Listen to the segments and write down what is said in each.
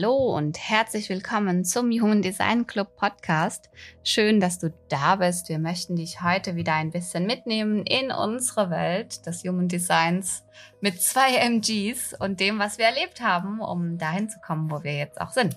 Hallo und herzlich willkommen zum Human Design Club Podcast. Schön, dass du da bist. Wir möchten dich heute wieder ein bisschen mitnehmen in unsere Welt des Human Designs mit zwei MGs und dem, was wir erlebt haben, um dahin zu kommen, wo wir jetzt auch sind.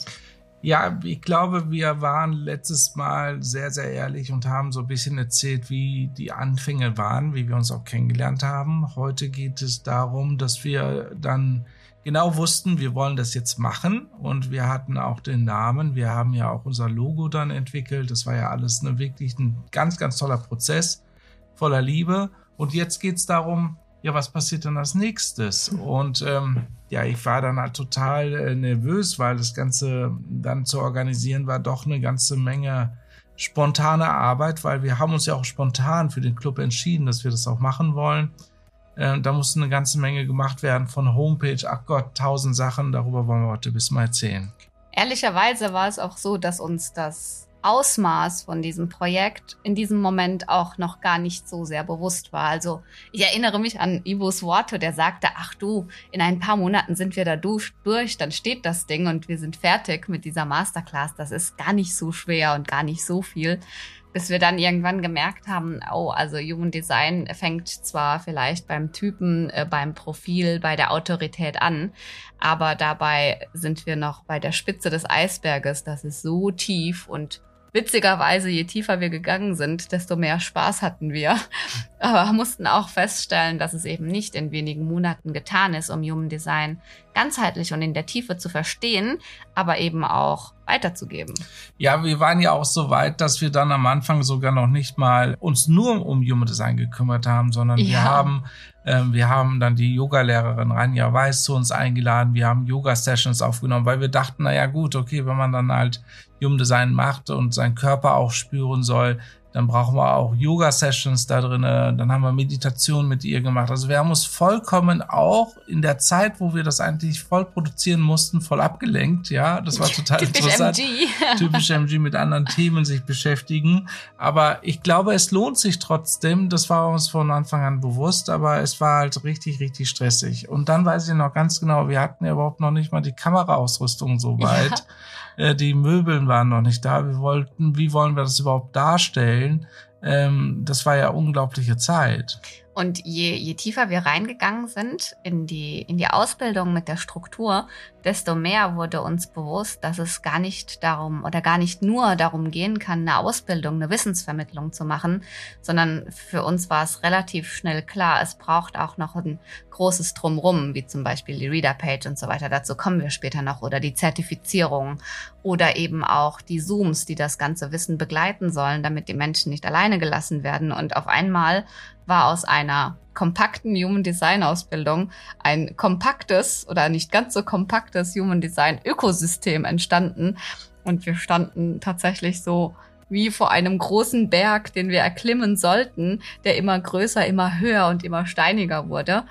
Ja, ich glaube, wir waren letztes Mal sehr, sehr ehrlich und haben so ein bisschen erzählt, wie die Anfänge waren, wie wir uns auch kennengelernt haben. Heute geht es darum, dass wir dann genau wussten, wir wollen das jetzt machen und wir hatten auch den Namen. Wir haben ja auch unser Logo dann entwickelt. Das war ja alles eine, wirklich ein ganz, ganz toller Prozess voller Liebe. Und jetzt geht's darum, ja, was passiert dann als nächstes? Und ähm, ja, ich war dann halt total äh, nervös, weil das Ganze dann zu organisieren war doch eine ganze Menge spontane Arbeit, weil wir haben uns ja auch spontan für den Club entschieden, dass wir das auch machen wollen. Äh, da musste eine ganze Menge gemacht werden von Homepage, ach Gott, tausend Sachen. Darüber wollen wir heute bis mal erzählen. Ehrlicherweise war es auch so, dass uns das Ausmaß von diesem Projekt in diesem Moment auch noch gar nicht so sehr bewusst war. Also ich erinnere mich an Ibos Worte, der sagte, ach du, in ein paar Monaten sind wir da durch, dann steht das Ding und wir sind fertig mit dieser Masterclass. Das ist gar nicht so schwer und gar nicht so viel bis wir dann irgendwann gemerkt haben, oh, also Human Design fängt zwar vielleicht beim Typen, äh, beim Profil, bei der Autorität an, aber dabei sind wir noch bei der Spitze des Eisberges. Das ist so tief und witzigerweise, je tiefer wir gegangen sind, desto mehr Spaß hatten wir. Aber mussten auch feststellen, dass es eben nicht in wenigen Monaten getan ist, um Human Design ganzheitlich und in der Tiefe zu verstehen, aber eben auch weiterzugeben. Ja, wir waren ja auch so weit, dass wir dann am Anfang sogar noch nicht mal uns nur um Human Design gekümmert haben, sondern ja. wir haben ähm, wir haben dann die Yogalehrerin Ranja Weiß zu uns eingeladen. Wir haben Yoga-Sessions aufgenommen, weil wir dachten, na ja, gut, okay, wenn man dann halt Human Design macht und seinen Körper auch spüren soll, dann brauchen wir auch Yoga-Sessions da drin. Dann haben wir Meditation mit ihr gemacht. Also wir haben uns vollkommen auch in der Zeit, wo wir das eigentlich voll produzieren mussten, voll abgelenkt. Ja, das war total Typisch interessant. MG. Typisch MG mit anderen Themen sich beschäftigen. Aber ich glaube, es lohnt sich trotzdem. Das war uns von Anfang an bewusst, aber es war halt richtig, richtig stressig. Und dann weiß ich noch ganz genau, wir hatten ja überhaupt noch nicht mal die Kameraausrüstung so weit. Ja. Äh, die Möbeln waren noch nicht da. Wir wollten, wie wollen wir das überhaupt darstellen? Ähm, das war ja unglaubliche Zeit. Und je, je tiefer wir reingegangen sind in die, in die Ausbildung mit der Struktur, desto mehr wurde uns bewusst, dass es gar nicht darum oder gar nicht nur darum gehen kann, eine Ausbildung, eine Wissensvermittlung zu machen, sondern für uns war es relativ schnell klar, es braucht auch noch ein großes Drumrum, wie zum Beispiel die Reader-Page und so weiter. Dazu kommen wir später noch oder die Zertifizierung oder eben auch die Zooms, die das ganze Wissen begleiten sollen, damit die Menschen nicht alleine gelassen werden. Und auf einmal war aus einer kompakten Human Design Ausbildung ein kompaktes oder nicht ganz so kompaktes Human Design Ökosystem entstanden. Und wir standen tatsächlich so wie vor einem großen Berg, den wir erklimmen sollten, der immer größer, immer höher und immer steiniger wurde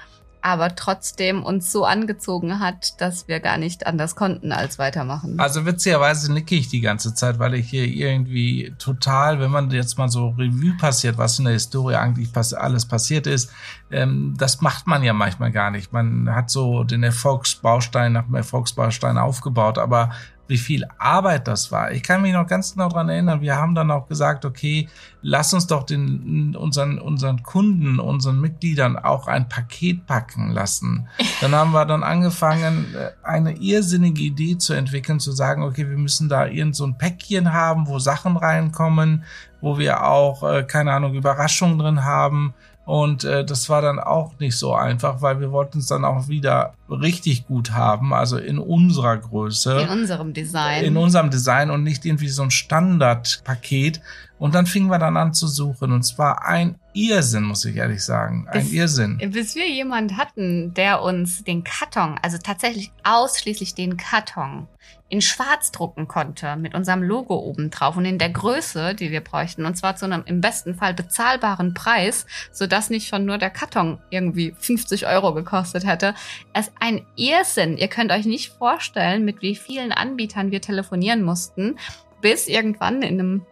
aber trotzdem uns so angezogen hat, dass wir gar nicht anders konnten als weitermachen. Also witzigerweise nicke ich die ganze Zeit, weil ich hier irgendwie total, wenn man jetzt mal so Revue passiert, was in der Historie eigentlich pass alles passiert ist, ähm, das macht man ja manchmal gar nicht. Man hat so den Erfolgsbaustein nach dem Erfolgsbaustein aufgebaut, aber wie viel Arbeit das war. Ich kann mich noch ganz genau dran erinnern. Wir haben dann auch gesagt, okay, lass uns doch den, unseren, unseren Kunden, unseren Mitgliedern auch ein Paket packen lassen. Dann haben wir dann angefangen, äh, eine irrsinnige Idee zu entwickeln, zu sagen, okay, wir müssen da irgend so ein Päckchen haben, wo Sachen reinkommen, wo wir auch, äh, keine Ahnung, Überraschungen drin haben und äh, das war dann auch nicht so einfach, weil wir wollten es dann auch wieder richtig gut haben, also in unserer Größe. In unserem Design. In unserem Design und nicht irgendwie so ein Standardpaket. Und dann fingen wir dann an zu suchen. Und zwar ein Irrsinn, muss ich ehrlich sagen. Ein bis, Irrsinn. Bis wir jemand hatten, der uns den Karton, also tatsächlich ausschließlich den Karton, in schwarz drucken konnte, mit unserem Logo oben drauf und in der Größe, die wir bräuchten, und zwar zu einem im besten Fall bezahlbaren Preis, sodass nicht schon nur der Karton irgendwie 50 Euro gekostet hätte. Es ist ein Irrsinn. Ihr könnt euch nicht vorstellen, mit wie vielen Anbietern wir telefonieren mussten, bis irgendwann in einem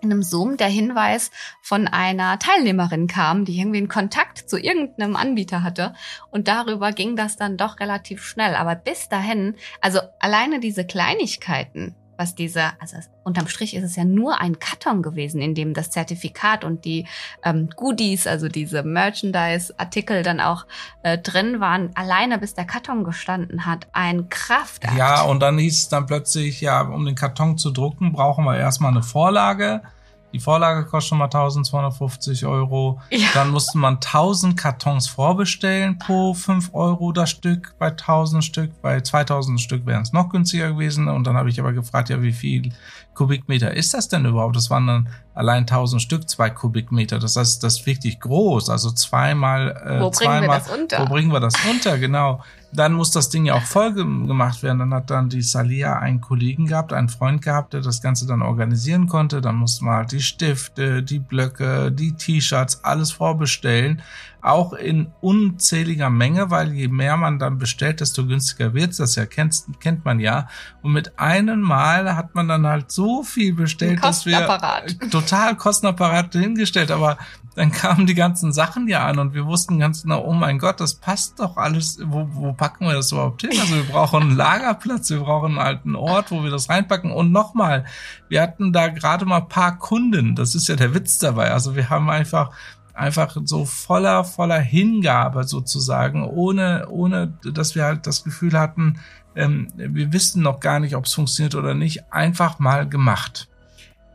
in einem Zoom der Hinweis von einer Teilnehmerin kam, die irgendwie einen Kontakt zu irgendeinem Anbieter hatte. Und darüber ging das dann doch relativ schnell. Aber bis dahin, also alleine diese Kleinigkeiten, was diese, also unterm Strich ist es ja nur ein Karton gewesen, in dem das Zertifikat und die ähm, Goodies, also diese Merchandise-Artikel dann auch äh, drin waren, alleine bis der Karton gestanden hat, ein Kraftakt. Ja, und dann hieß es dann plötzlich, ja, um den Karton zu drucken, brauchen wir erstmal eine Vorlage. Die Vorlage kostet schon mal 1250 Euro. Ja. Dann musste man 1000 Kartons vorbestellen pro 5 Euro das Stück bei 1000 Stück. Bei 2000 Stück wären es noch günstiger gewesen. Und dann habe ich aber gefragt, ja, wie viel Kubikmeter ist das denn überhaupt? Das waren dann allein 1000 Stück, zwei Kubikmeter. Das heißt, das ist wirklich groß. Also zweimal, äh, wo zweimal. Bringen wir das unter? Wo bringen wir das unter? Genau. Dann muss das Ding ja auch voll gemacht werden. Dann hat dann die Salia einen Kollegen gehabt, einen Freund gehabt, der das Ganze dann organisieren konnte. Dann mussten wir halt die Stifte, die Blöcke, die T-Shirts, alles vorbestellen auch in unzähliger Menge, weil je mehr man dann bestellt, desto günstiger wird. Das ja kennt, kennt man ja. Und mit einem Mal hat man dann halt so viel bestellt, dass wir total Kostenapparat hingestellt, aber dann kamen die ganzen Sachen ja an und wir wussten ganz genau, oh mein Gott, das passt doch alles. Wo, wo packen wir das überhaupt hin? Also wir brauchen einen Lagerplatz, wir brauchen halt einen Ort, wo wir das reinpacken. Und nochmal, wir hatten da gerade mal paar Kunden. Das ist ja der Witz dabei. Also wir haben einfach einfach so voller, voller Hingabe sozusagen, ohne, ohne, dass wir halt das Gefühl hatten, ähm, wir wissen noch gar nicht, ob es funktioniert oder nicht, einfach mal gemacht.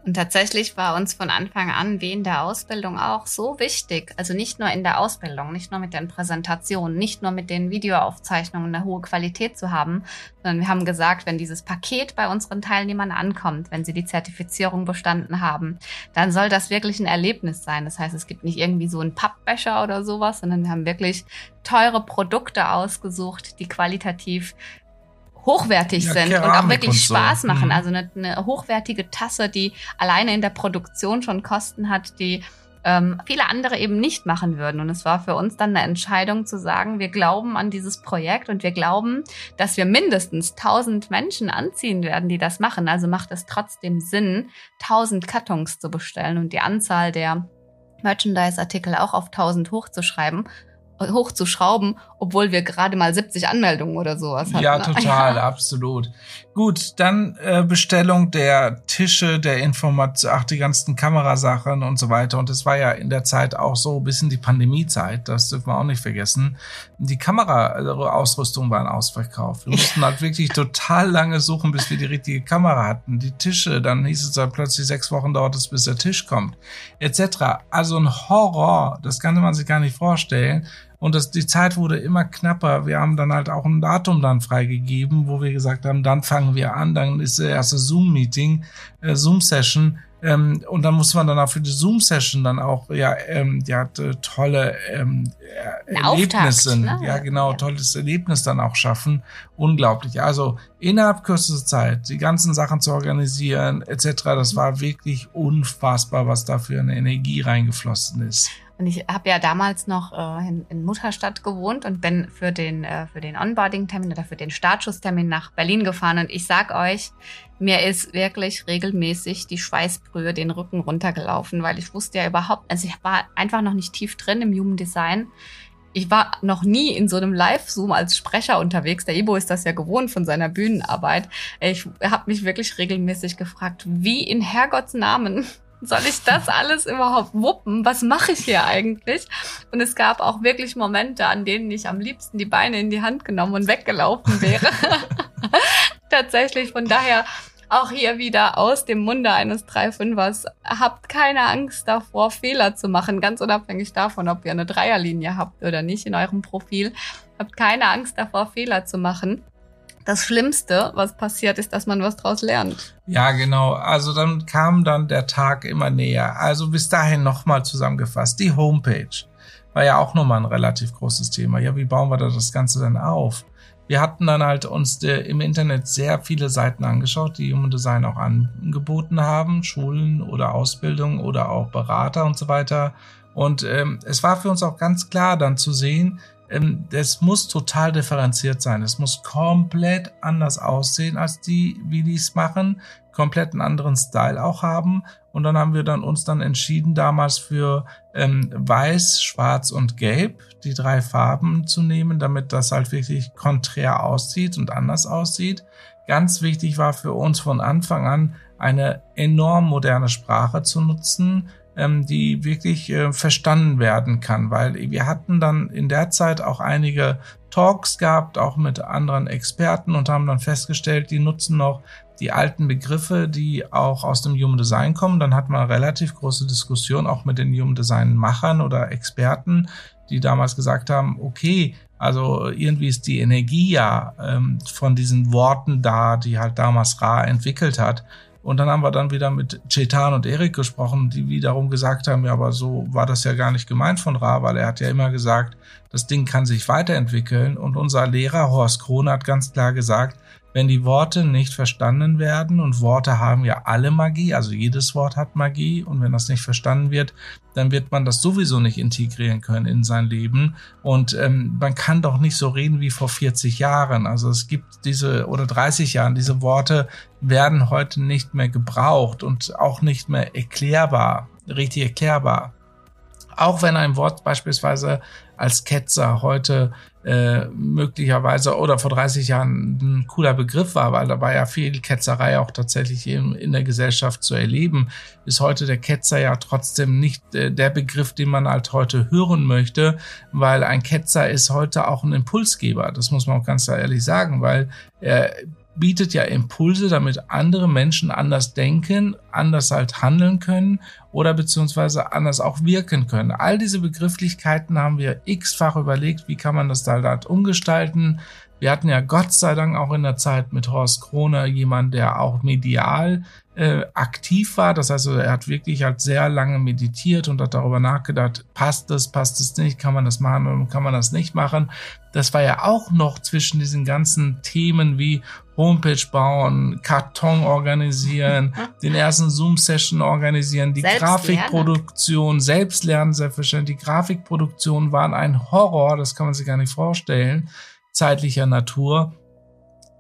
Und tatsächlich war uns von Anfang an wie in der Ausbildung auch so wichtig, also nicht nur in der Ausbildung, nicht nur mit den Präsentationen, nicht nur mit den Videoaufzeichnungen eine hohe Qualität zu haben, sondern wir haben gesagt, wenn dieses Paket bei unseren Teilnehmern ankommt, wenn sie die Zertifizierung bestanden haben, dann soll das wirklich ein Erlebnis sein. Das heißt, es gibt nicht irgendwie so einen Pappbecher oder sowas, sondern wir haben wirklich teure Produkte ausgesucht, die qualitativ hochwertig ja, sind Keramik und auch wirklich und so. Spaß machen. Mhm. Also eine, eine, hochwertige Tasse, die alleine in der Produktion schon Kosten hat, die ähm, viele andere eben nicht machen würden. Und es war für uns dann eine Entscheidung zu sagen, wir glauben an dieses Projekt und wir glauben, dass wir mindestens 1000 Menschen anziehen werden, die das machen. Also macht es trotzdem Sinn, 1000 Kartons zu bestellen und die Anzahl der Merchandise-Artikel auch auf 1000 hochzuschreiben hochzuschrauben, obwohl wir gerade mal 70 Anmeldungen oder sowas hatten. Ja, total, ja. absolut. Gut, dann äh, Bestellung der Tische, der Information, ach, die ganzen Kamerasachen und so weiter. Und es war ja in der Zeit auch so ein bisschen die Pandemiezeit, das dürfen wir auch nicht vergessen. Die Kameraausrüstung waren ausverkauft. Wir mussten halt wirklich total lange suchen, bis wir die richtige Kamera hatten. Die Tische, dann hieß es dann plötzlich sechs Wochen dauert es, bis der Tisch kommt, etc. Also ein Horror, das kann man sich gar nicht vorstellen. Und das, die Zeit wurde immer knapper. Wir haben dann halt auch ein Datum dann freigegeben, wo wir gesagt haben, dann fangen wir an, dann ist der erste Zoom-Meeting, äh, Zoom-Session. Ähm, und dann muss man dann auch für die Zoom-Session dann auch, ja, ähm, die hat äh, tolle ähm, Erlebnisse. Auftakt, ne? Ja, genau, ja. tolles Erlebnis dann auch schaffen. Unglaublich. Also innerhalb kürzester Zeit die ganzen Sachen zu organisieren, etc., das war wirklich unfassbar, was da für eine Energie reingeflossen ist. Und ich habe ja damals noch äh, in, in, Mutterstadt gewohnt und bin für den, äh, für den Onboarding-Termin oder für den Startschusstermin nach Berlin gefahren. Und ich sag euch, mir ist wirklich regelmäßig die Schweißbrühe den Rücken runtergelaufen, weil ich wusste ja überhaupt, also ich war einfach noch nicht tief drin im Human Design. Ich war noch nie in so einem Live-Zoom als Sprecher unterwegs. Der Ibo ist das ja gewohnt von seiner Bühnenarbeit. Ich habe mich wirklich regelmäßig gefragt, wie in Herrgotts Namen soll ich das alles überhaupt wuppen? Was mache ich hier eigentlich? Und es gab auch wirklich Momente, an denen ich am liebsten die Beine in die Hand genommen und weggelaufen wäre. Tatsächlich, von daher auch hier wieder aus dem Munde eines 3-5ers. Habt keine Angst davor, Fehler zu machen, ganz unabhängig davon, ob ihr eine Dreierlinie habt oder nicht in eurem Profil. Habt keine Angst davor, Fehler zu machen. Das Schlimmste, was passiert, ist, dass man was draus lernt. Ja, genau. Also dann kam dann der Tag immer näher. Also bis dahin nochmal zusammengefasst. Die Homepage war ja auch nochmal ein relativ großes Thema. Ja, wie bauen wir da das Ganze dann auf? Wir hatten dann halt uns der, im Internet sehr viele Seiten angeschaut, die Human Design auch angeboten haben, Schulen oder Ausbildung oder auch Berater und so weiter. Und ähm, es war für uns auch ganz klar dann zu sehen, ähm, es muss total differenziert sein. Es muss komplett anders aussehen als die, wie die es machen, komplett einen anderen Style auch haben. Und dann haben wir dann uns dann entschieden, damals für ähm, Weiß, Schwarz und Gelb die drei Farben zu nehmen, damit das halt wirklich konträr aussieht und anders aussieht. Ganz wichtig war für uns von Anfang an eine enorm moderne Sprache zu nutzen, ähm, die wirklich äh, verstanden werden kann, weil wir hatten dann in der Zeit auch einige Talks gehabt, auch mit anderen Experten und haben dann festgestellt, die nutzen noch die alten Begriffe, die auch aus dem Human Design kommen. Dann hat man relativ große Diskussion auch mit den Human Design Machern oder Experten, die damals gesagt haben, okay, also irgendwie ist die Energie ja ähm, von diesen Worten da, die halt damals Ra entwickelt hat. Und dann haben wir dann wieder mit Chetan und Erik gesprochen, die wiederum gesagt haben, ja, aber so war das ja gar nicht gemeint von Ra, weil er hat ja immer gesagt, das Ding kann sich weiterentwickeln. Und unser Lehrer Horst Krohn hat ganz klar gesagt, wenn die Worte nicht verstanden werden und Worte haben ja alle Magie, also jedes Wort hat Magie und wenn das nicht verstanden wird, dann wird man das sowieso nicht integrieren können in sein Leben und ähm, man kann doch nicht so reden wie vor 40 Jahren. Also es gibt diese oder 30 Jahren, diese Worte werden heute nicht mehr gebraucht und auch nicht mehr erklärbar, richtig erklärbar. Auch wenn ein Wort beispielsweise als Ketzer heute äh, möglicherweise oder vor 30 Jahren ein cooler Begriff war, weil da war ja viel Ketzerei auch tatsächlich in, in der Gesellschaft zu erleben, ist heute der Ketzer ja trotzdem nicht äh, der Begriff, den man halt heute hören möchte, weil ein Ketzer ist heute auch ein Impulsgeber. Das muss man auch ganz ehrlich sagen, weil er bietet ja Impulse, damit andere Menschen anders denken, anders halt handeln können oder beziehungsweise anders auch wirken können. All diese Begrifflichkeiten haben wir x-fach überlegt, wie kann man das da halt umgestalten. Wir hatten ja Gott sei Dank auch in der Zeit mit Horst Kroner jemand, der auch medial äh, aktiv war. Das heißt, er hat wirklich halt sehr lange meditiert und hat darüber nachgedacht, passt das, passt es nicht, kann man das machen oder kann man das nicht machen. Das war ja auch noch zwischen diesen ganzen Themen wie Homepage bauen, Karton organisieren, den ersten Zoom-Session organisieren, die Grafikproduktion, selbst lernen, selbstverständlich. Die Grafikproduktion waren ein Horror, das kann man sich gar nicht vorstellen, zeitlicher Natur,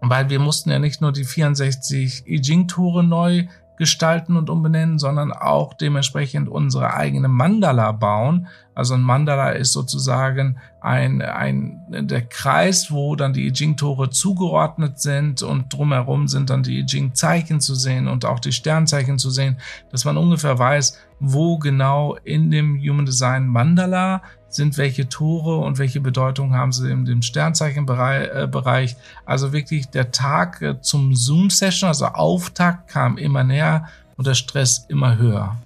weil wir mussten ja nicht nur die 64 I Ching-Tore neu gestalten und umbenennen, sondern auch dementsprechend unsere eigene Mandala bauen. Also ein Mandala ist sozusagen ein, ein der Kreis, wo dann die I Ching-Tore zugeordnet sind und drumherum sind dann die I Ching-Zeichen zu sehen und auch die Sternzeichen zu sehen, dass man ungefähr weiß, wo genau in dem Human Design Mandala sind welche Tore und welche Bedeutung haben sie in dem Sternzeichenbereich. Äh, also wirklich der Tag äh, zum Zoom-Session, also Auftakt kam immer näher und der Stress immer höher.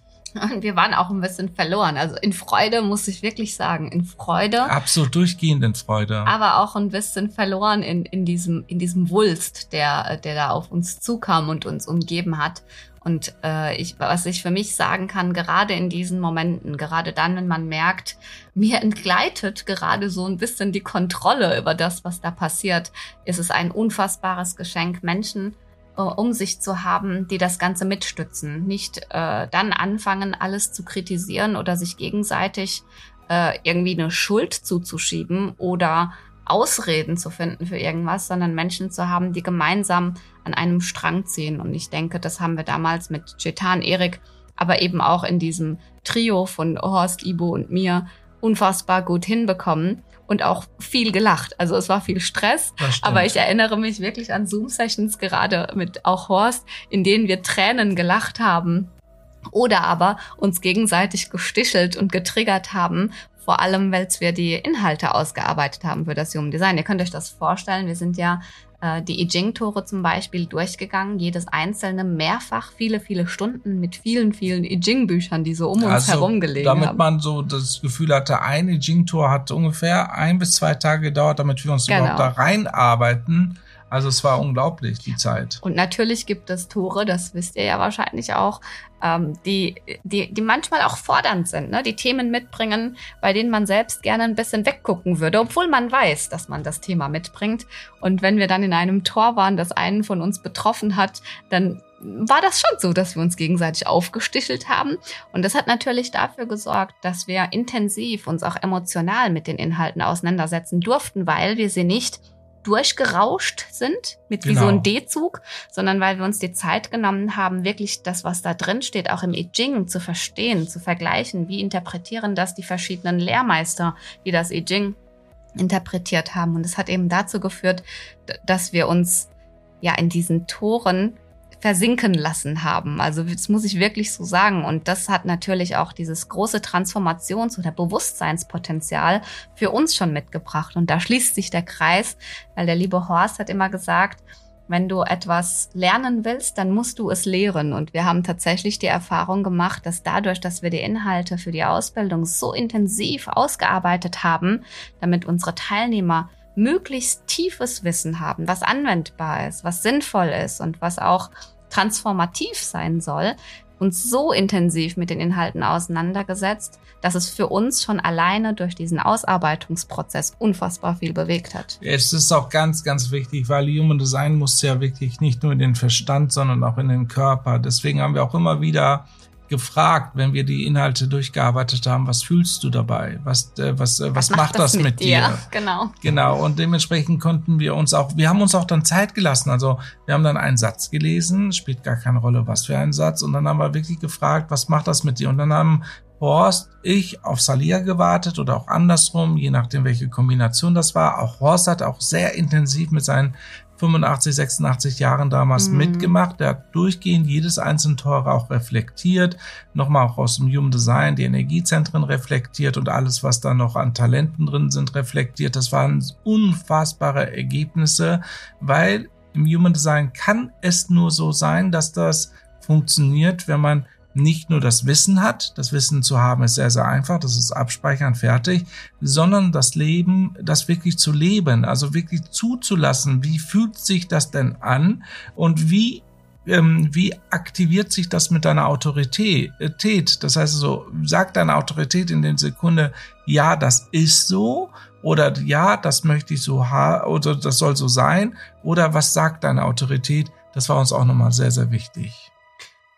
Und wir waren auch ein bisschen verloren. Also in Freude muss ich wirklich sagen, in Freude. Absolut durchgehend in Freude. Aber auch ein bisschen verloren in, in diesem, in diesem Wulst, der, der da auf uns zukam und uns umgeben hat. Und äh, ich, was ich für mich sagen kann, gerade in diesen Momenten, gerade dann, wenn man merkt, mir entgleitet gerade so ein bisschen die Kontrolle über das, was da passiert, ist es ein unfassbares Geschenk, Menschen äh, um sich zu haben, die das Ganze mitstützen. Nicht äh, dann anfangen, alles zu kritisieren oder sich gegenseitig äh, irgendwie eine Schuld zuzuschieben oder Ausreden zu finden für irgendwas, sondern Menschen zu haben, die gemeinsam an einem Strang ziehen. Und ich denke, das haben wir damals mit Chetan, Erik, aber eben auch in diesem Trio von Horst, Ibo und mir unfassbar gut hinbekommen und auch viel gelacht. Also es war viel Stress, aber ich erinnere mich wirklich an Zoom-Sessions gerade mit auch Horst, in denen wir Tränen gelacht haben oder aber uns gegenseitig gestichelt und getriggert haben vor allem, weil wir die Inhalte ausgearbeitet haben für das Human Design. Ihr könnt euch das vorstellen, wir sind ja äh, die I Ching-Tore zum Beispiel durchgegangen, jedes einzelne mehrfach viele, viele Stunden mit vielen, vielen I Ching-Büchern, die so um uns also, herum gelegen damit haben. Damit man so das Gefühl hatte, ein I Ching-Tor hat ungefähr ein bis zwei Tage gedauert, damit wir uns genau. überhaupt da reinarbeiten Also es war unglaublich, die Zeit. Und natürlich gibt es Tore, das wisst ihr ja wahrscheinlich auch, ähm, die, die, die manchmal auch fordernd sind, ne? die Themen mitbringen, bei denen man selbst gerne ein bisschen weggucken würde, obwohl man weiß, dass man das Thema mitbringt. Und wenn wir dann in einem Tor waren, das einen von uns betroffen hat, dann war das schon so, dass wir uns gegenseitig aufgestichelt haben. Und das hat natürlich dafür gesorgt, dass wir intensiv uns auch emotional mit den Inhalten auseinandersetzen durften, weil wir sie nicht durchgerauscht sind mit genau. wie so ein genau. D-Zug, sondern weil wir uns die Zeit genommen haben, wirklich das, was da drin steht, auch im I Ching zu verstehen, zu vergleichen. Wie interpretieren das die verschiedenen Lehrmeister, die das I Ching interpretiert haben? Und es hat eben dazu geführt, dass wir uns ja in diesen Toren versinken lassen haben. Also das muss ich wirklich so sagen. Und das hat natürlich auch dieses große Transformations- oder Bewusstseinspotenzial für uns schon mitgebracht. Und da schließt sich der Kreis, weil der liebe Horst hat immer gesagt, wenn du etwas lernen willst, dann musst du es lehren. Und wir haben tatsächlich die Erfahrung gemacht, dass dadurch, dass wir die Inhalte für die Ausbildung so intensiv ausgearbeitet haben, damit unsere Teilnehmer möglichst tiefes Wissen haben, was anwendbar ist, was sinnvoll ist und was auch transformativ sein soll, uns so intensiv mit den Inhalten auseinandergesetzt, dass es für uns schon alleine durch diesen Ausarbeitungsprozess unfassbar viel bewegt hat. Es ist auch ganz, ganz wichtig, weil Human Design muss ja wirklich nicht nur in den Verstand, sondern auch in den Körper. Deswegen haben wir auch immer wieder gefragt, wenn wir die Inhalte durchgearbeitet haben, was fühlst du dabei? Was, äh, was, äh, was, was, macht, das, das mit, dir? dir? Genau. Genau. Und dementsprechend konnten wir uns auch, wir haben uns auch dann Zeit gelassen. Also wir haben dann einen Satz gelesen, spielt gar keine Rolle, was für ein Satz. Und dann haben wir wirklich gefragt, was macht das mit dir? Und dann haben Horst, ich auf Salia gewartet oder auch andersrum, je nachdem, welche Kombination das war. Auch Horst hat auch sehr intensiv mit seinen 85, 86 Jahren damals mhm. mitgemacht. Der hat durchgehend jedes einzelne Tor auch reflektiert, nochmal auch aus dem Human Design die Energiezentren reflektiert und alles, was da noch an Talenten drin sind, reflektiert. Das waren unfassbare Ergebnisse, weil im Human Design kann es nur so sein, dass das funktioniert, wenn man nicht nur das Wissen hat, das Wissen zu haben ist sehr, sehr einfach, das ist abspeichern, fertig, sondern das Leben, das wirklich zu leben, also wirklich zuzulassen, wie fühlt sich das denn an und wie ähm, wie aktiviert sich das mit deiner Autorität? Das heißt so, sagt deine Autorität in den Sekunde, ja, das ist so, oder ja, das möchte ich so haben, oder das soll so sein, oder was sagt deine Autorität? Das war uns auch nochmal sehr, sehr wichtig.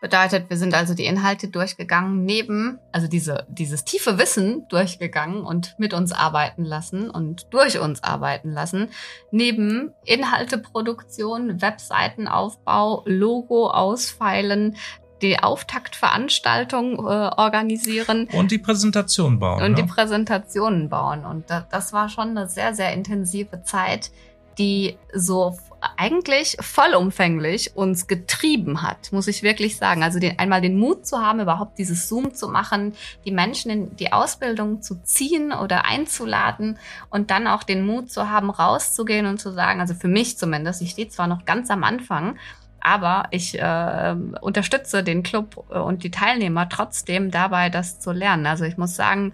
Bedeutet, wir sind also die Inhalte durchgegangen, neben, also diese, dieses tiefe Wissen durchgegangen und mit uns arbeiten lassen und durch uns arbeiten lassen, neben Inhalteproduktion, Webseitenaufbau, Logo ausfeilen, die Auftaktveranstaltung äh, organisieren. Und die Präsentation bauen. Und ne? die Präsentationen bauen. Und das, das war schon eine sehr, sehr intensive Zeit, die so eigentlich vollumfänglich uns getrieben hat, muss ich wirklich sagen. Also den, einmal den Mut zu haben, überhaupt dieses Zoom zu machen, die Menschen in die Ausbildung zu ziehen oder einzuladen und dann auch den Mut zu haben, rauszugehen und zu sagen, also für mich zumindest, ich stehe zwar noch ganz am Anfang, aber ich äh, unterstütze den Club und die Teilnehmer trotzdem dabei, das zu lernen. Also ich muss sagen,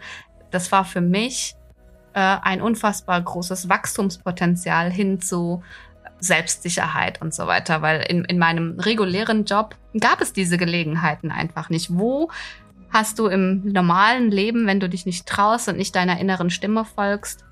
das war für mich äh, ein unfassbar großes Wachstumspotenzial hin zu Selbstsicherheit und so weiter, weil in, in meinem regulären Job gab es diese Gelegenheiten einfach nicht. Wo hast du im normalen Leben, wenn du dich nicht traust und nicht deiner inneren Stimme folgst,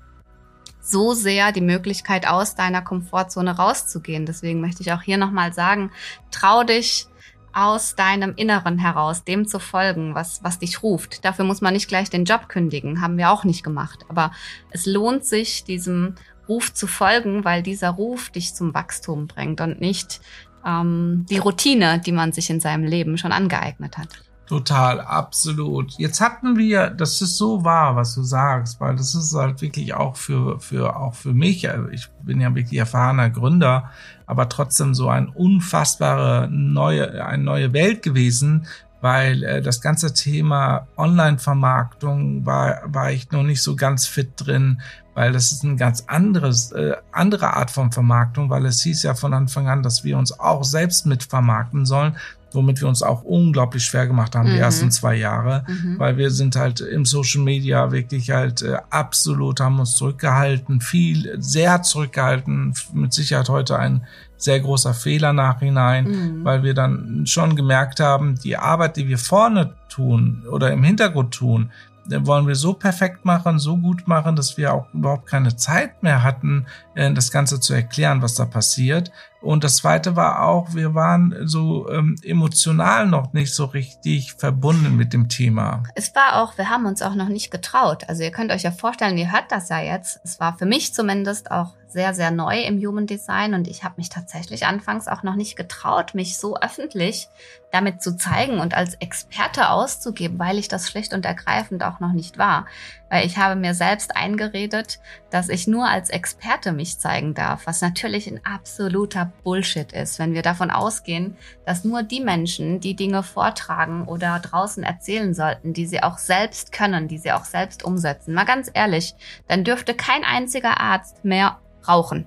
so sehr die Möglichkeit aus deiner Komfortzone rauszugehen. Deswegen möchte ich auch hier nochmal sagen, trau dich aus deinem Inneren heraus, dem zu folgen, was, was dich ruft. Dafür muss man nicht gleich den Job kündigen, haben wir auch nicht gemacht. Aber es lohnt sich, diesem Ruf zu folgen, weil dieser Ruf dich zum Wachstum bringt und nicht ähm, die Routine, die man sich in seinem Leben schon angeeignet hat. Total, absolut. Jetzt hatten wir, das ist so wahr, was du sagst, weil das ist halt wirklich auch für, für, auch für mich, ich bin ja wirklich erfahrener Gründer, aber trotzdem so ein unfassbare neue, eine neue Welt gewesen, weil äh, das ganze Thema Online-Vermarktung war, war ich noch nicht so ganz fit drin, weil das ist ein ganz anderes, äh, andere Art von Vermarktung, weil es hieß ja von Anfang an, dass wir uns auch selbst mit vermarkten sollen. Womit wir uns auch unglaublich schwer gemacht haben, mhm. die ersten zwei Jahre, mhm. weil wir sind halt im Social Media wirklich halt äh, absolut, haben uns zurückgehalten, viel, sehr zurückgehalten, mit Sicherheit heute ein sehr großer Fehler nachhinein, mhm. weil wir dann schon gemerkt haben, die Arbeit, die wir vorne tun oder im Hintergrund tun, wollen wir so perfekt machen, so gut machen, dass wir auch überhaupt keine Zeit mehr hatten, äh, das Ganze zu erklären, was da passiert. Und das zweite war auch, wir waren so ähm, emotional noch nicht so richtig verbunden mit dem Thema. Es war auch, wir haben uns auch noch nicht getraut. Also ihr könnt euch ja vorstellen, ihr hört das ja jetzt. Es war für mich zumindest auch sehr, sehr neu im Human Design und ich habe mich tatsächlich anfangs auch noch nicht getraut, mich so öffentlich damit zu zeigen und als Experte auszugeben, weil ich das schlicht und ergreifend auch noch nicht war. Weil ich habe mir selbst eingeredet, dass ich nur als Experte mich zeigen darf, was natürlich ein absoluter Bullshit ist, wenn wir davon ausgehen, dass nur die Menschen, die Dinge vortragen oder draußen erzählen sollten, die sie auch selbst können, die sie auch selbst umsetzen. Mal ganz ehrlich, dann dürfte kein einziger Arzt mehr rauchen.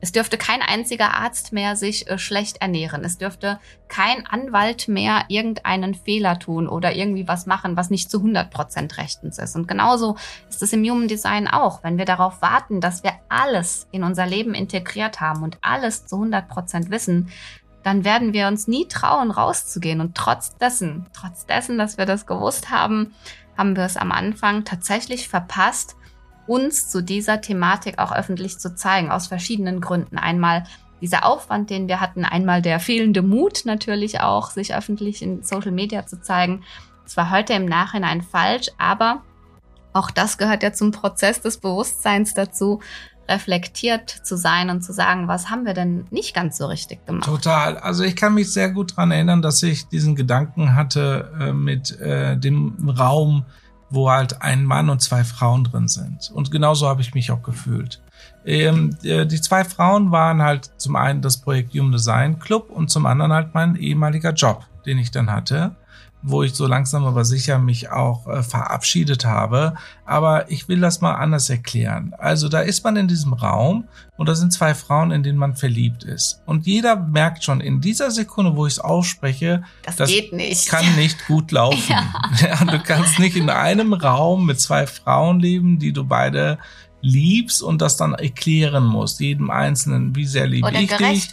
Es dürfte kein einziger Arzt mehr sich äh, schlecht ernähren. Es dürfte kein Anwalt mehr irgendeinen Fehler tun oder irgendwie was machen, was nicht zu 100 Prozent rechtens ist. Und genauso ist es im Human Design auch. Wenn wir darauf warten, dass wir alles in unser Leben integriert haben und alles zu 100 Prozent wissen, dann werden wir uns nie trauen, rauszugehen. Und trotz dessen, trotz dessen, dass wir das gewusst haben, haben wir es am Anfang tatsächlich verpasst, uns zu dieser Thematik auch öffentlich zu zeigen, aus verschiedenen Gründen. Einmal dieser Aufwand, den wir hatten, einmal der fehlende Mut natürlich auch, sich öffentlich in Social Media zu zeigen. Es war heute im Nachhinein falsch, aber auch das gehört ja zum Prozess des Bewusstseins dazu, reflektiert zu sein und zu sagen, was haben wir denn nicht ganz so richtig gemacht? Total. Also ich kann mich sehr gut dran erinnern, dass ich diesen Gedanken hatte äh, mit äh, dem Raum wo halt ein Mann und zwei Frauen drin sind. Und genauso habe ich mich auch gefühlt. Ähm, die zwei Frauen waren halt zum einen das Projekt Human Design Club und zum anderen halt mein ehemaliger Job, den ich dann hatte wo ich so langsam aber sicher mich auch äh, verabschiedet habe. Aber ich will das mal anders erklären. Also da ist man in diesem Raum und da sind zwei Frauen, in denen man verliebt ist. Und jeder merkt schon in dieser Sekunde, wo ich es ausspreche, das, das geht nicht. kann nicht gut laufen. Ja. ja, du kannst nicht in einem Raum mit zwei Frauen leben, die du beide liebst und das dann erklären musst, jedem Einzelnen, wie sehr liebe ich dich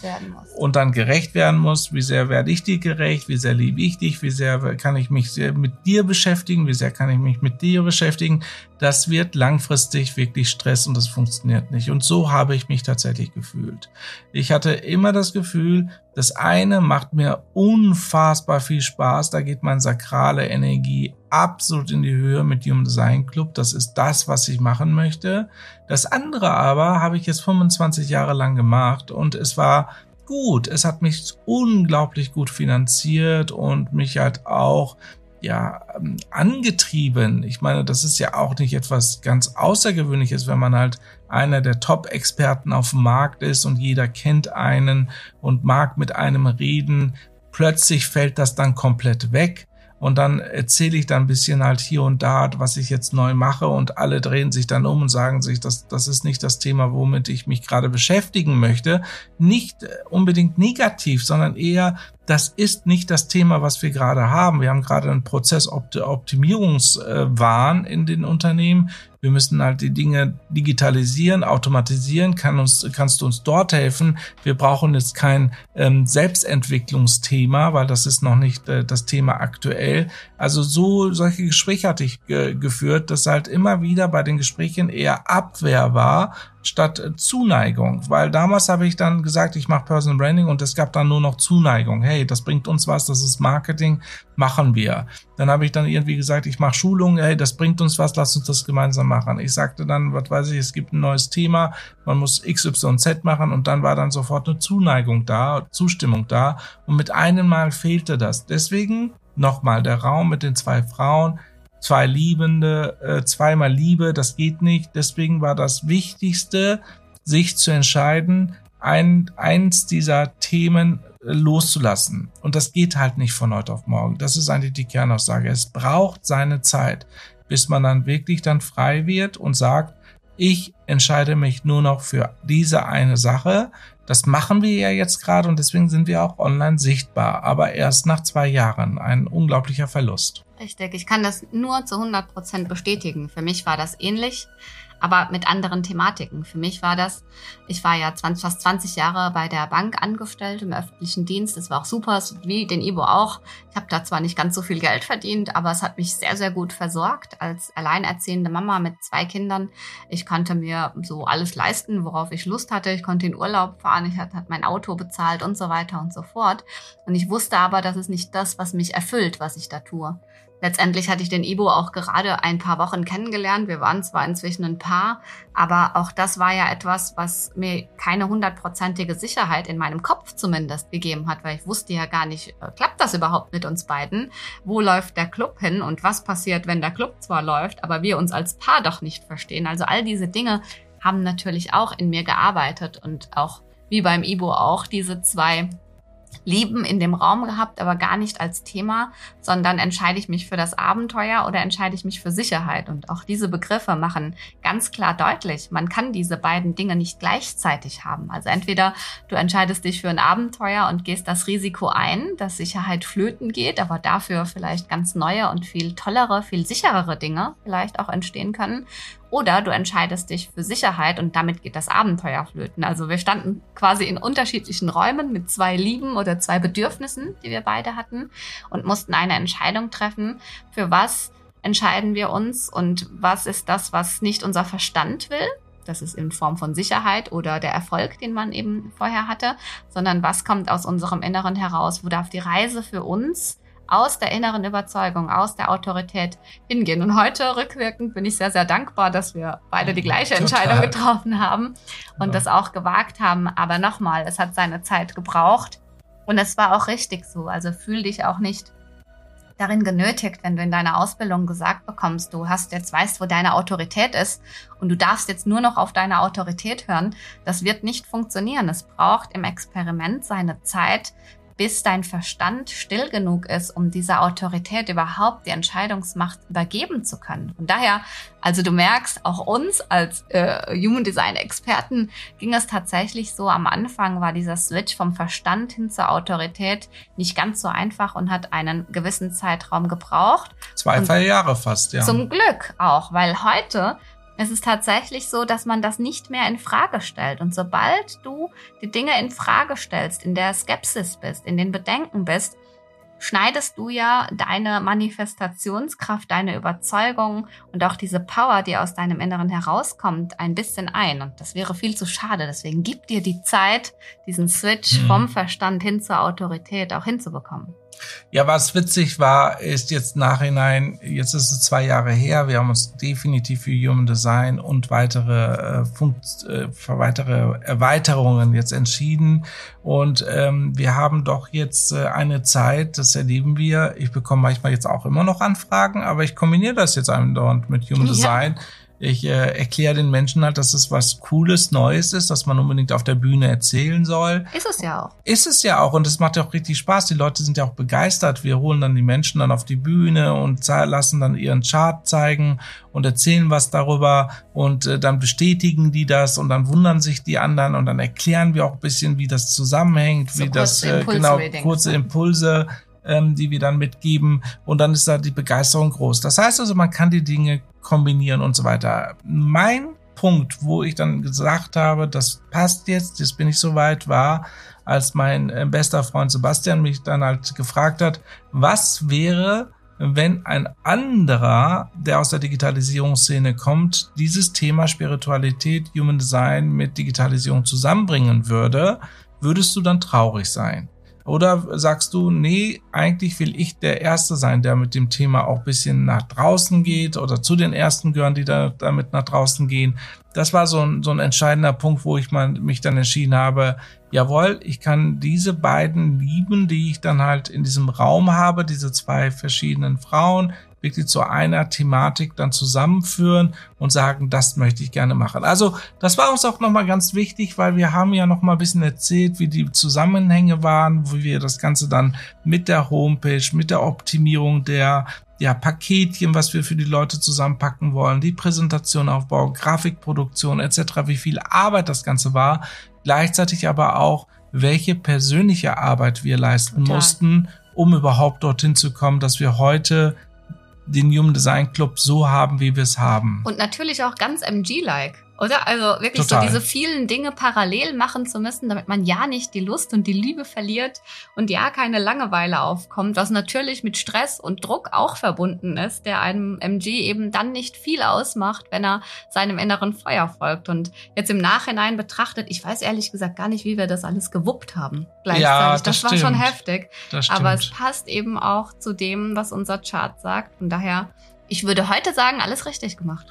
und dann gerecht werden muss, wie sehr werde ich dir gerecht, wie sehr liebe ich dich, wie sehr kann ich mich mit dir beschäftigen, wie sehr kann ich mich mit dir beschäftigen, das wird langfristig wirklich Stress und das funktioniert nicht. Und so habe ich mich tatsächlich gefühlt. Ich hatte immer das Gefühl, das eine macht mir unfassbar viel Spaß, da geht meine sakrale Energie absolut in die Höhe mit Human Design Club. Das ist das, was ich machen möchte. Das andere aber habe ich jetzt 25 Jahre lang gemacht und es war gut. Es hat mich unglaublich gut finanziert und mich halt auch ja ähm, angetrieben. Ich meine, das ist ja auch nicht etwas ganz Außergewöhnliches, wenn man halt einer der Top-Experten auf dem Markt ist und jeder kennt einen und mag mit einem reden. Plötzlich fällt das dann komplett weg. Und dann erzähle ich dann ein bisschen halt hier und da, was ich jetzt neu mache und alle drehen sich dann um und sagen sich, das, das ist nicht das Thema, womit ich mich gerade beschäftigen möchte. Nicht unbedingt negativ, sondern eher, das ist nicht das Thema, was wir gerade haben. Wir haben gerade einen Prozessoptimierungswahn in den Unternehmen. Wir müssen halt die Dinge digitalisieren, automatisieren. Kann uns, kannst du uns dort helfen? Wir brauchen jetzt kein ähm, Selbstentwicklungsthema, weil das ist noch nicht äh, das Thema aktuell. Also so solche Gespräche hatte ich äh, geführt, dass halt immer wieder bei den Gesprächen eher Abwehr war statt Zuneigung, weil damals habe ich dann gesagt, ich mache Personal Branding und es gab dann nur noch Zuneigung. Hey, das bringt uns was, das ist Marketing, machen wir. Dann habe ich dann irgendwie gesagt, ich mache Schulungen, hey, das bringt uns was, lass uns das gemeinsam machen. Ich sagte dann, was weiß ich, es gibt ein neues Thema, man muss XYZ machen und dann war dann sofort eine Zuneigung da, Zustimmung da und mit einem Mal fehlte das. Deswegen nochmal der Raum mit den zwei Frauen, zwei Liebende, äh, zweimal Liebe, das geht nicht. Deswegen war das Wichtigste, sich zu entscheiden, ein, eins dieser Themen äh, loszulassen. Und das geht halt nicht von heute auf morgen. Das ist eigentlich die Kernaussage. Es braucht seine Zeit, bis man dann wirklich dann frei wird und sagt, Ich entscheide mich nur noch für diese eine Sache. Das machen wir ja jetzt gerade und deswegen sind wir auch online sichtbar, aber erst nach zwei Jahren. Ein unglaublicher Verlust. Richtig, ich kann das nur zu 100 Prozent bestätigen. Für mich war das ähnlich aber mit anderen Thematiken. Für mich war das, ich war ja 20, fast 20 Jahre bei der Bank angestellt im öffentlichen Dienst. Das war auch super, wie den Ibo auch. Ich habe da zwar nicht ganz so viel Geld verdient, aber es hat mich sehr, sehr gut versorgt als alleinerziehende Mama mit zwei Kindern. Ich konnte mir so alles leisten, worauf ich Lust hatte. Ich konnte in Urlaub fahren, ich hatte mein Auto bezahlt und so weiter und so fort. Und ich wusste aber, das ist nicht das, was mich erfüllt, was ich da tue. Letztendlich hatte ich den Ibo auch gerade ein paar Wochen kennengelernt. Wir waren zwar inzwischen ein Paar, aber auch das war ja etwas, was mir keine hundertprozentige Sicherheit in meinem Kopf zumindest gegeben hat, weil ich wusste ja gar nicht, äh, klappt das überhaupt mit uns beiden? Wo läuft der Club hin und was passiert, wenn der Club zwar läuft, aber wir uns als Paar doch nicht verstehen? Also all diese Dinge haben natürlich auch in mir gearbeitet und auch wie beim Ibo auch diese zwei Leben in dem Raum gehabt, aber gar nicht als Thema, sondern entscheide ich mich für das Abenteuer oder entscheide ich mich für Sicherheit. Und auch diese Begriffe machen ganz klar deutlich, man kann diese beiden Dinge nicht gleichzeitig haben. Also entweder du entscheidest dich für ein Abenteuer und gehst das Risiko ein, dass Sicherheit flöten geht, aber dafür vielleicht ganz neue und viel tollere, viel sicherere Dinge vielleicht auch entstehen können. Oder du entscheidest dich für Sicherheit und damit geht das Abenteuer flöten. Also wir standen quasi in unterschiedlichen Räumen mit zwei Lieben oder zwei Bedürfnissen, die wir beide hatten und mussten eine Entscheidung treffen, für was entscheiden wir uns und was ist das, was nicht unser Verstand will. Das ist in Form von Sicherheit oder der Erfolg, den man eben vorher hatte, sondern was kommt aus unserem Inneren heraus? Wo darf die Reise für uns aus der inneren Überzeugung, aus der Autorität hingehen. Und heute rückwirkend bin ich sehr, sehr dankbar, dass wir beide die gleiche Total. Entscheidung getroffen haben und ja. das auch gewagt haben. Aber nochmal, es hat seine Zeit gebraucht und es war auch richtig so. Also fühl dich auch nicht darin genötigt, wenn du in deiner Ausbildung gesagt bekommst, du hast jetzt weißt, wo deine Autorität ist und du darfst jetzt nur noch auf deine Autorität hören. Das wird nicht funktionieren. Es braucht im Experiment seine Zeit, bis dein Verstand still genug ist, um dieser Autorität überhaupt die Entscheidungsmacht übergeben zu können. Und daher, also du merkst, auch uns als äh, Human Design Experten ging es tatsächlich so, am Anfang war dieser Switch vom Verstand hin zur Autorität nicht ganz so einfach und hat einen gewissen Zeitraum gebraucht. Zwei, drei Jahre fast, ja. Zum Glück auch, weil heute es ist tatsächlich so, dass man das nicht mehr in Frage stellt. Und sobald du die Dinge in Frage stellst, in der Skepsis bist, in den Bedenken bist, schneidest du ja deine Manifestationskraft, deine Überzeugung und auch diese Power, die aus deinem Inneren herauskommt, ein bisschen ein. Und das wäre viel zu schade. Deswegen gib dir die Zeit, diesen Switch mhm. vom Verstand hin zur Autorität auch hinzubekommen. Ja, was witzig war, ist jetzt nachhinein, jetzt ist es zwei Jahre her, wir haben uns definitiv für Human Design und weitere, äh, Funkt, äh, weitere Erweiterungen jetzt entschieden. Und ähm, wir haben doch jetzt äh, eine Zeit, das erleben wir. Ich bekomme manchmal jetzt auch immer noch Anfragen, aber ich kombiniere das jetzt andauernd mit Human ja. Design ich äh, erkläre den Menschen halt, dass es was Cooles, Neues ist, dass man unbedingt auf der Bühne erzählen soll. Ist es ja auch. Ist es ja auch und es macht ja auch richtig Spaß. Die Leute sind ja auch begeistert. Wir holen dann die Menschen dann auf die Bühne und lassen dann ihren Chart zeigen und erzählen was darüber und äh, dann bestätigen die das und dann wundern sich die anderen und dann erklären wir auch ein bisschen, wie das zusammenhängt, so wie das äh, genau kurze Impulse ähm, die wir dann mitgeben. Und dann ist da die Begeisterung groß. Das heißt also, man kann die Dinge kombinieren und so weiter. Mein Punkt, wo ich dann gesagt habe, das passt jetzt, jetzt bin ich soweit, war, als mein äh, bester Freund Sebastian mich dann halt gefragt hat, was wäre, wenn ein anderer, der aus der Digitalisierungsszene kommt, dieses Thema Spiritualität, Human Design mit Digitalisierung zusammenbringen würde, würdest du dann traurig sein? Oder sagst du, nee, eigentlich will ich der Erste sein, der mit dem Thema auch bisschen nach draußen geht oder zu den Ersten gehören, die da damit nach draußen gehen. Das war so ein, so ein entscheidender Punkt, wo ich mal, mich dann entschieden habe, jawohl, ich kann diese beiden lieben, die ich dann halt in diesem Raum habe, diese zwei verschiedenen Frauen, wirklich zu einer Thematik dann zusammenführen und sagen, das möchte ich gerne machen. Also das war uns auch nochmal ganz wichtig, weil wir haben ja nochmal ein bisschen erzählt, wie die Zusammenhänge waren, wie wir das Ganze dann mit der Homepage, mit der Optimierung der ja, Paketchen, was wir für die Leute zusammenpacken wollen, die Präsentation aufbauen, Grafikproduktion etc., wie viel Arbeit das Ganze war, gleichzeitig aber auch, welche persönliche Arbeit wir leisten Total. mussten, um überhaupt dorthin zu kommen, dass wir heute den Human Design Club so haben, wie wir es haben. Und natürlich auch ganz MG-like. Oder? Also wirklich Total. so diese vielen Dinge parallel machen zu müssen, damit man ja nicht die Lust und die Liebe verliert und ja keine Langeweile aufkommt, was natürlich mit Stress und Druck auch verbunden ist, der einem MG eben dann nicht viel ausmacht, wenn er seinem inneren Feuer folgt. Und jetzt im Nachhinein betrachtet, ich weiß ehrlich gesagt gar nicht, wie wir das alles gewuppt haben. Gleichzeitig. Ja, das, das war schon heftig. Aber es passt eben auch zu dem, was unser Chart sagt. Von daher, ich würde heute sagen, alles richtig gemacht.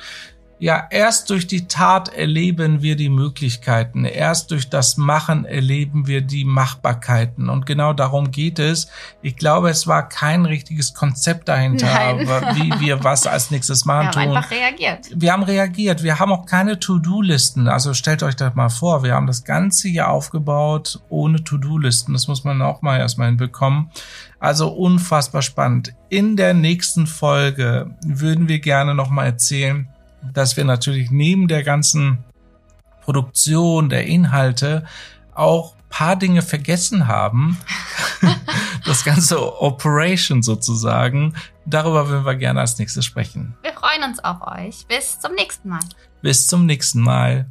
Ja, erst durch die Tat erleben wir die Möglichkeiten. Erst durch das Machen erleben wir die Machbarkeiten. Und genau darum geht es. Ich glaube, es war kein richtiges Konzept dahinter, wie wir was als nächstes machen tun. Wir haben einfach reagiert. Wir haben reagiert. Wir haben auch keine To-Do-Listen. Also stellt euch das mal vor. Wir haben das ganze hier aufgebaut ohne To-Do-Listen. Das muss man auch mal erstmal hinbekommen. Also unfassbar spannend. In der nächsten Folge würden wir gerne noch mal erzählen, dass wir natürlich neben der ganzen Produktion der Inhalte auch paar Dinge vergessen haben. das ganze Operation sozusagen. Darüber würden wir gerne als nächstes sprechen. Wir freuen uns auf euch. Bis zum nächsten Mal. Bis zum nächsten Mal.